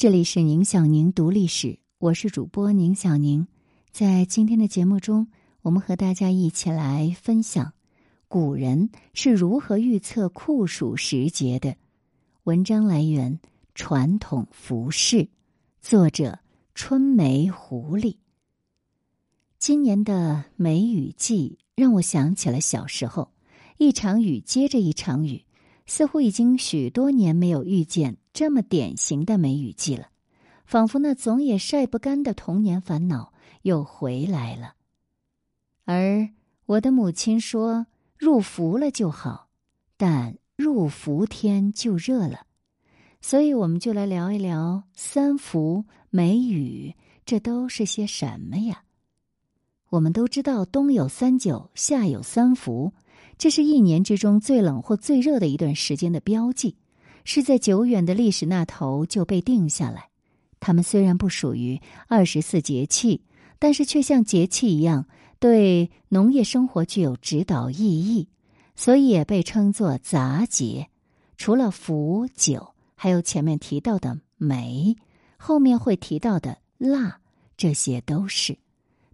这里是宁小宁读历史，我是主播宁小宁。在今天的节目中，我们和大家一起来分享古人是如何预测酷暑时节的。文章来源《传统服饰》，作者春梅狐狸。今年的梅雨季让我想起了小时候，一场雨接着一场雨，似乎已经许多年没有遇见。这么典型的梅雨季了，仿佛那总也晒不干的童年烦恼又回来了。而我的母亲说：“入伏了就好，但入伏天就热了。”所以我们就来聊一聊三伏、梅雨，这都是些什么呀？我们都知道，冬有三九，夏有三伏，这是一年之中最冷或最热的一段时间的标记。是在久远的历史那头就被定下来。它们虽然不属于二十四节气，但是却像节气一样，对农业生活具有指导意义，所以也被称作杂节。除了伏、九，还有前面提到的梅，后面会提到的腊，这些都是。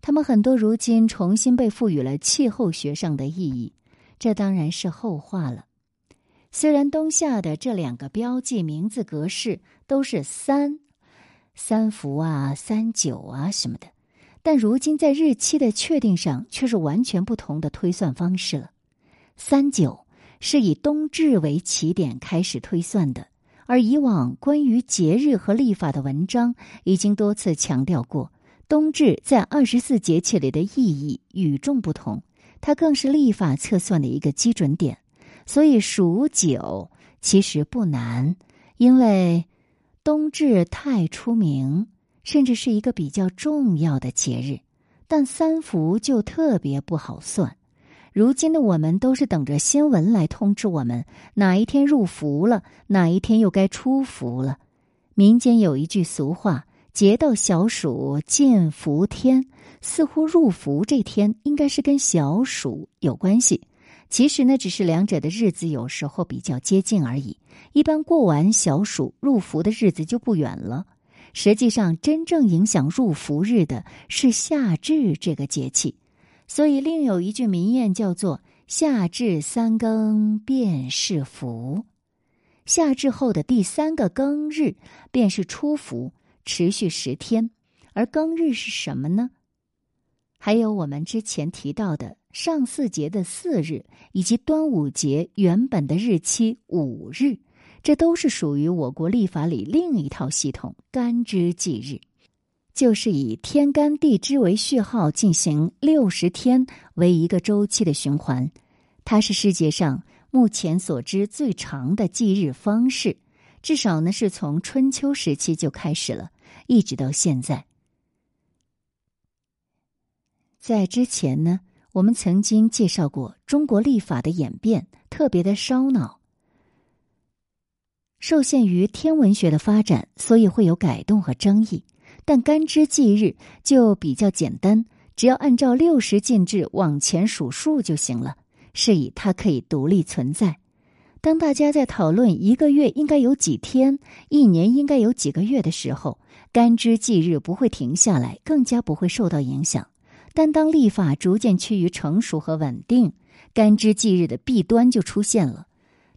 他们很多如今重新被赋予了气候学上的意义，这当然是后话了。虽然冬夏的这两个标记名字格式都是三、三伏啊、三九啊什么的，但如今在日期的确定上却是完全不同的推算方式了。三九是以冬至为起点开始推算的，而以往关于节日和历法的文章已经多次强调过，冬至在二十四节气里的意义与众不同，它更是历法测算的一个基准点。所以数九其实不难，因为冬至太出名，甚至是一个比较重要的节日。但三伏就特别不好算。如今的我们都是等着新闻来通知我们哪一天入伏了，哪一天又该出伏了。民间有一句俗话：“节到小暑尽伏天”，似乎入伏这天应该是跟小暑有关系。其实呢，只是两者的日子有时候比较接近而已。一般过完小暑入伏的日子就不远了。实际上，真正影响入伏日的是夏至这个节气。所以，另有一句民谚叫做“夏至三更便是伏”。夏至后的第三个庚日便是初伏，持续十天。而庚日是什么呢？还有我们之前提到的。上巳节的巳日，以及端午节原本的日期五日，这都是属于我国历法里另一套系统——干支纪日，就是以天干地支为序号进行六十天为一个周期的循环。它是世界上目前所知最长的纪日方式，至少呢是从春秋时期就开始了，一直到现在。在之前呢。我们曾经介绍过中国历法的演变，特别的烧脑。受限于天文学的发展，所以会有改动和争议。但干支纪日就比较简单，只要按照六十进制往前数数就行了，是以它可以独立存在。当大家在讨论一个月应该有几天，一年应该有几个月的时候，干支纪日不会停下来，更加不会受到影响。但当历法逐渐趋于成熟和稳定，干支纪日的弊端就出现了，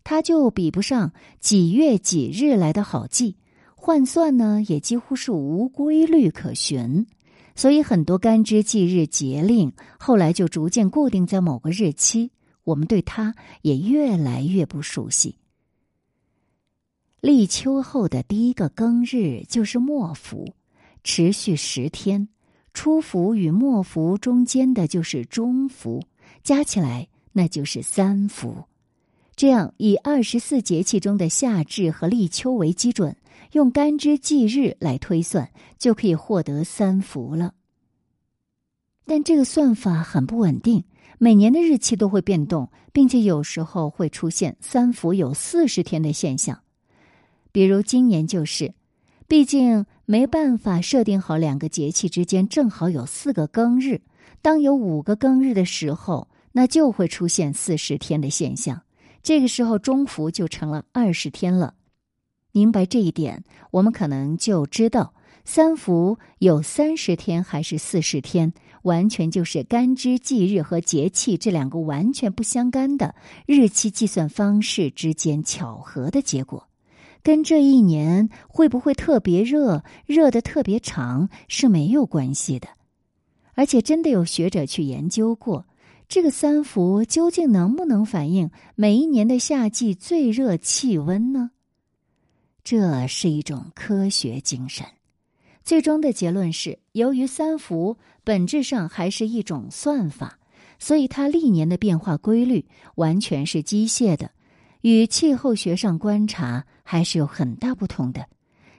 它就比不上几月几日来的好记，换算呢也几乎是无规律可循，所以很多干支纪日节令后来就逐渐固定在某个日期，我们对它也越来越不熟悉。立秋后的第一个庚日就是末伏，持续十天。初伏与末伏中间的就是中伏，加起来那就是三伏。这样以二十四节气中的夏至和立秋为基准，用干支纪日来推算，就可以获得三伏了。但这个算法很不稳定，每年的日期都会变动，并且有时候会出现三伏有四十天的现象，比如今年就是。毕竟没办法设定好两个节气之间正好有四个庚日，当有五个庚日的时候，那就会出现四十天的现象。这个时候中伏就成了二十天了。明白这一点，我们可能就知道三伏有三十天还是四十天，完全就是干支纪日和节气这两个完全不相干的日期计算方式之间巧合的结果，跟这一年会不会特别热、热的特别长是没有关系的。而且，真的有学者去研究过，这个三伏究竟能不能反映每一年的夏季最热气温呢？这是一种科学精神，最终的结论是：由于三伏本质上还是一种算法，所以它历年的变化规律完全是机械的，与气候学上观察还是有很大不同的。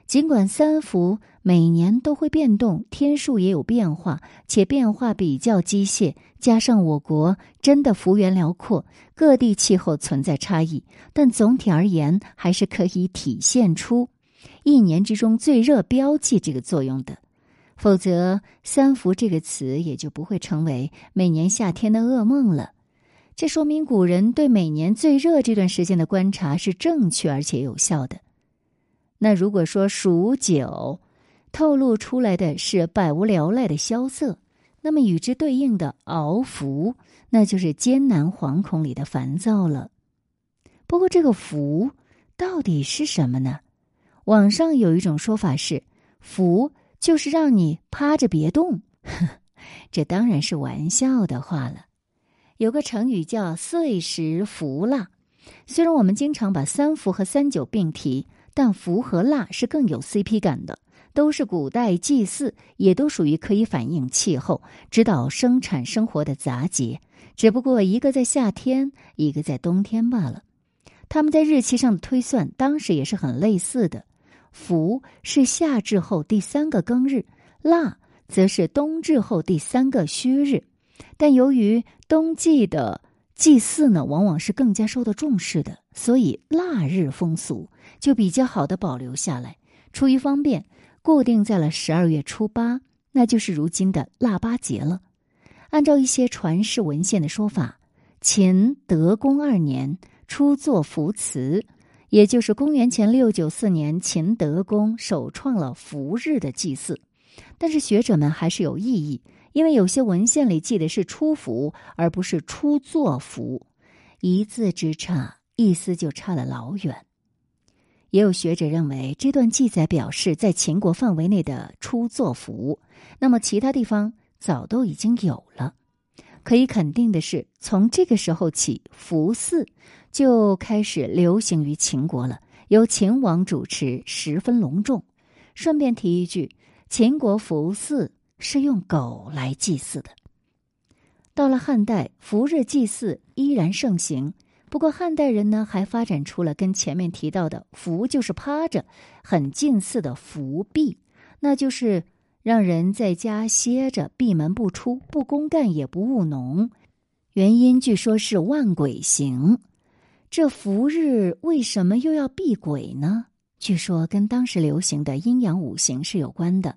尽管三伏每年都会变动，天数也有变化，且变化比较机械，加上我国真的幅员辽阔，各地气候存在差异，但总体而言还是可以体现出一年之中最热标记这个作用的。否则，“三伏”这个词也就不会成为每年夏天的噩梦了。这说明古人对每年最热这段时间的观察是正确而且有效的。那如果说数九透露出来的是百无聊赖的萧瑟，那么与之对应的熬伏，那就是艰难惶恐里的烦躁了。不过这个伏到底是什么呢？网上有一种说法是，伏就是让你趴着别动，这当然是玩笑的话了。有个成语叫岁时伏蜡，虽然我们经常把三伏和三九并提。但伏和腊是更有 CP 感的，都是古代祭祀，也都属于可以反映气候、指导生产生活的杂节。只不过一个在夏天，一个在冬天罢了。他们在日期上的推算，当时也是很类似的。伏是夏至后第三个庚日，腊则是冬至后第三个戌日。但由于冬季的祭祀呢，往往是更加受到重视的，所以腊日风俗。就比较好的保留下来，出于方便，固定在了十二月初八，那就是如今的腊八节了。按照一些传世文献的说法，秦德公二年初作伏祠，也就是公元前六九四年，秦德公首创了伏日的祭祀。但是学者们还是有异议，因为有些文献里记的是初伏，而不是初作伏，一字之差，意思就差了老远。也有学者认为，这段记载表示在秦国范围内的初作服，那么其他地方早都已经有了。可以肯定的是，从这个时候起，服祀就开始流行于秦国了，由秦王主持，十分隆重。顺便提一句，秦国服祀是用狗来祭祀的。到了汉代，伏日祭祀依然盛行。不过汉代人呢，还发展出了跟前面提到的“伏”就是趴着，很近似的“伏闭”，那就是让人在家歇着，闭门不出，不公干也不务农。原因据说是万鬼行。这伏日为什么又要避鬼呢？据说跟当时流行的阴阳五行是有关的。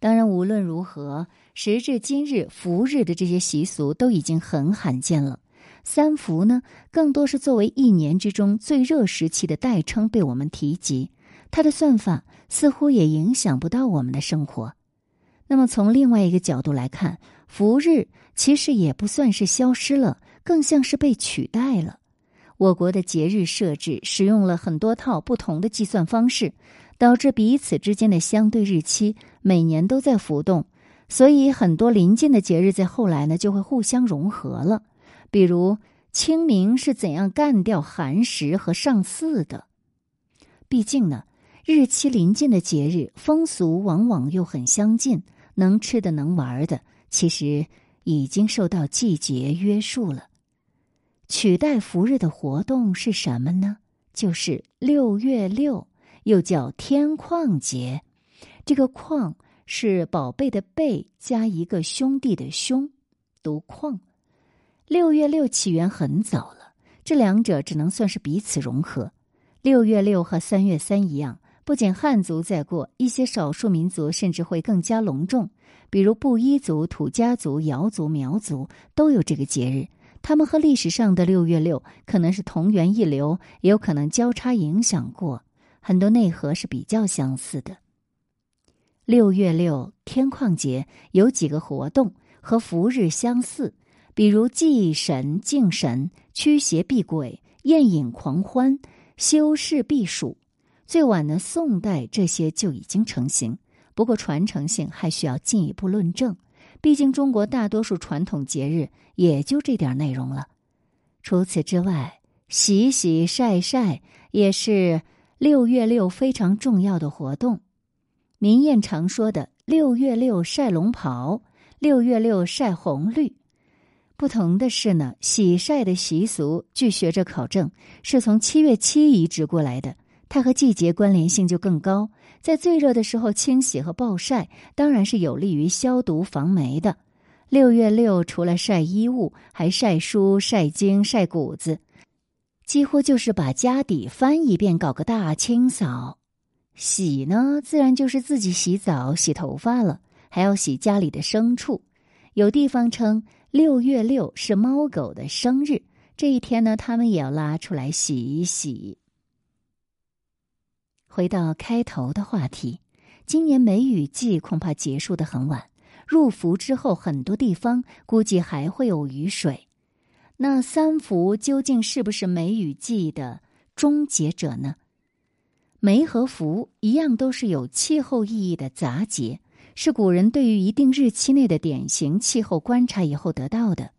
当然，无论如何，时至今日，伏日的这些习俗都已经很罕见了。三伏呢，更多是作为一年之中最热时期的代称被我们提及。它的算法似乎也影响不到我们的生活。那么从另外一个角度来看，伏日其实也不算是消失了，更像是被取代了。我国的节日设置使用了很多套不同的计算方式，导致彼此之间的相对日期每年都在浮动，所以很多临近的节日在后来呢就会互相融合了。比如清明是怎样干掉寒食和上巳的？毕竟呢，日期临近的节日，风俗往往又很相近，能吃的、能玩的，其实已经受到季节约束了。取代伏日的活动是什么呢？就是六月六，又叫天旷节。这个“旷”是宝贝的“贝”加一个兄弟的“兄”，读“旷”。六月六起源很早了，这两者只能算是彼此融合。六月六和三月三一样，不仅汉族在过，一些少数民族甚至会更加隆重，比如布依族、土家族、瑶族、苗族都有这个节日。他们和历史上的六月六可能是同源一流，也有可能交叉影响过。很多内核是比较相似的。六月六天旷节有几个活动和伏日相似，比如祭神、敬神、驱邪避鬼、宴饮狂欢、修饰避暑。最晚的宋代，这些就已经成型。不过传承性还需要进一步论证，毕竟中国大多数传统节日也就这点内容了。除此之外，洗洗晒晒也是六月六非常重要的活动。民谚常说的“六月六晒龙袍，六月六晒红绿”，不同的是呢，洗晒的习俗，据学者考证，是从七月七移植过来的。它和季节关联性就更高，在最热的时候清洗和暴晒，当然是有利于消毒防霉的。六月六除了晒衣物，还晒书、晒经、晒谷子，几乎就是把家底翻一遍，搞个大清扫。洗呢，自然就是自己洗澡、洗头发了，还要洗家里的牲畜。有地方称六月六是猫狗的生日，这一天呢，他们也要拉出来洗一洗。回到开头的话题，今年梅雨季恐怕结束的很晚。入伏之后，很多地方估计还会有雨水。那三伏究竟是不是梅雨季的终结者呢？梅和伏一样，都是有气候意义的杂节，是古人对于一定日期内的典型气候观察以后得到的。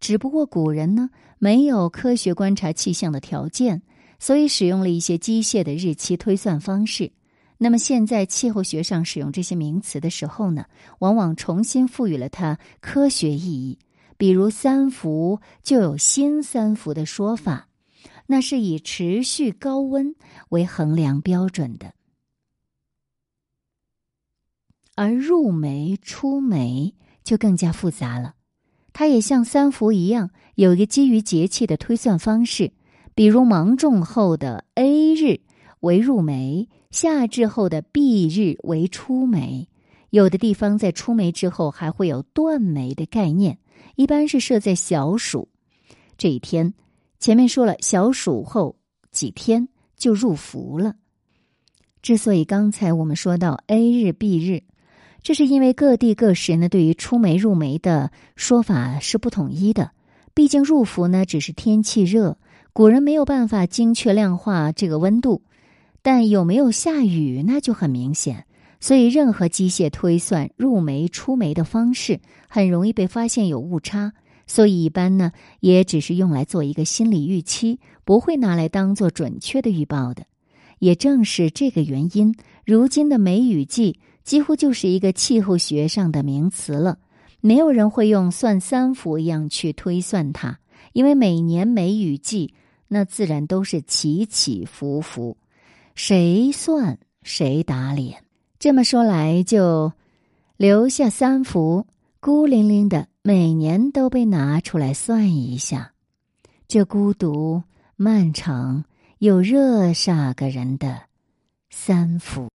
只不过古人呢，没有科学观察气象的条件。所以使用了一些机械的日期推算方式。那么现在气候学上使用这些名词的时候呢，往往重新赋予了它科学意义。比如三伏就有新三伏的说法，那是以持续高温为衡量标准的。而入梅、出梅就更加复杂了，它也像三伏一样，有一个基于节气的推算方式。比如芒种后的 A 日为入梅，夏至后的 B 日为出梅。有的地方在出梅之后还会有断梅的概念，一般是设在小暑这一天。前面说了，小暑后几天就入伏了。之所以刚才我们说到 A 日、B 日，这是因为各地各时呢对于出梅入梅的说法是不统一的。毕竟入伏呢只是天气热。古人没有办法精确量化这个温度，但有没有下雨那就很明显。所以，任何机械推算入梅出梅的方式，很容易被发现有误差。所以，一般呢也只是用来做一个心理预期，不会拿来当做准确的预报的。也正是这个原因，如今的梅雨季几乎就是一个气候学上的名词了。没有人会用算三伏一样去推算它，因为每年梅雨季。那自然都是起起伏伏，谁算谁打脸。这么说来，就留下三伏，孤零零的，每年都被拿出来算一下。这孤独、漫长又热煞个人的三伏。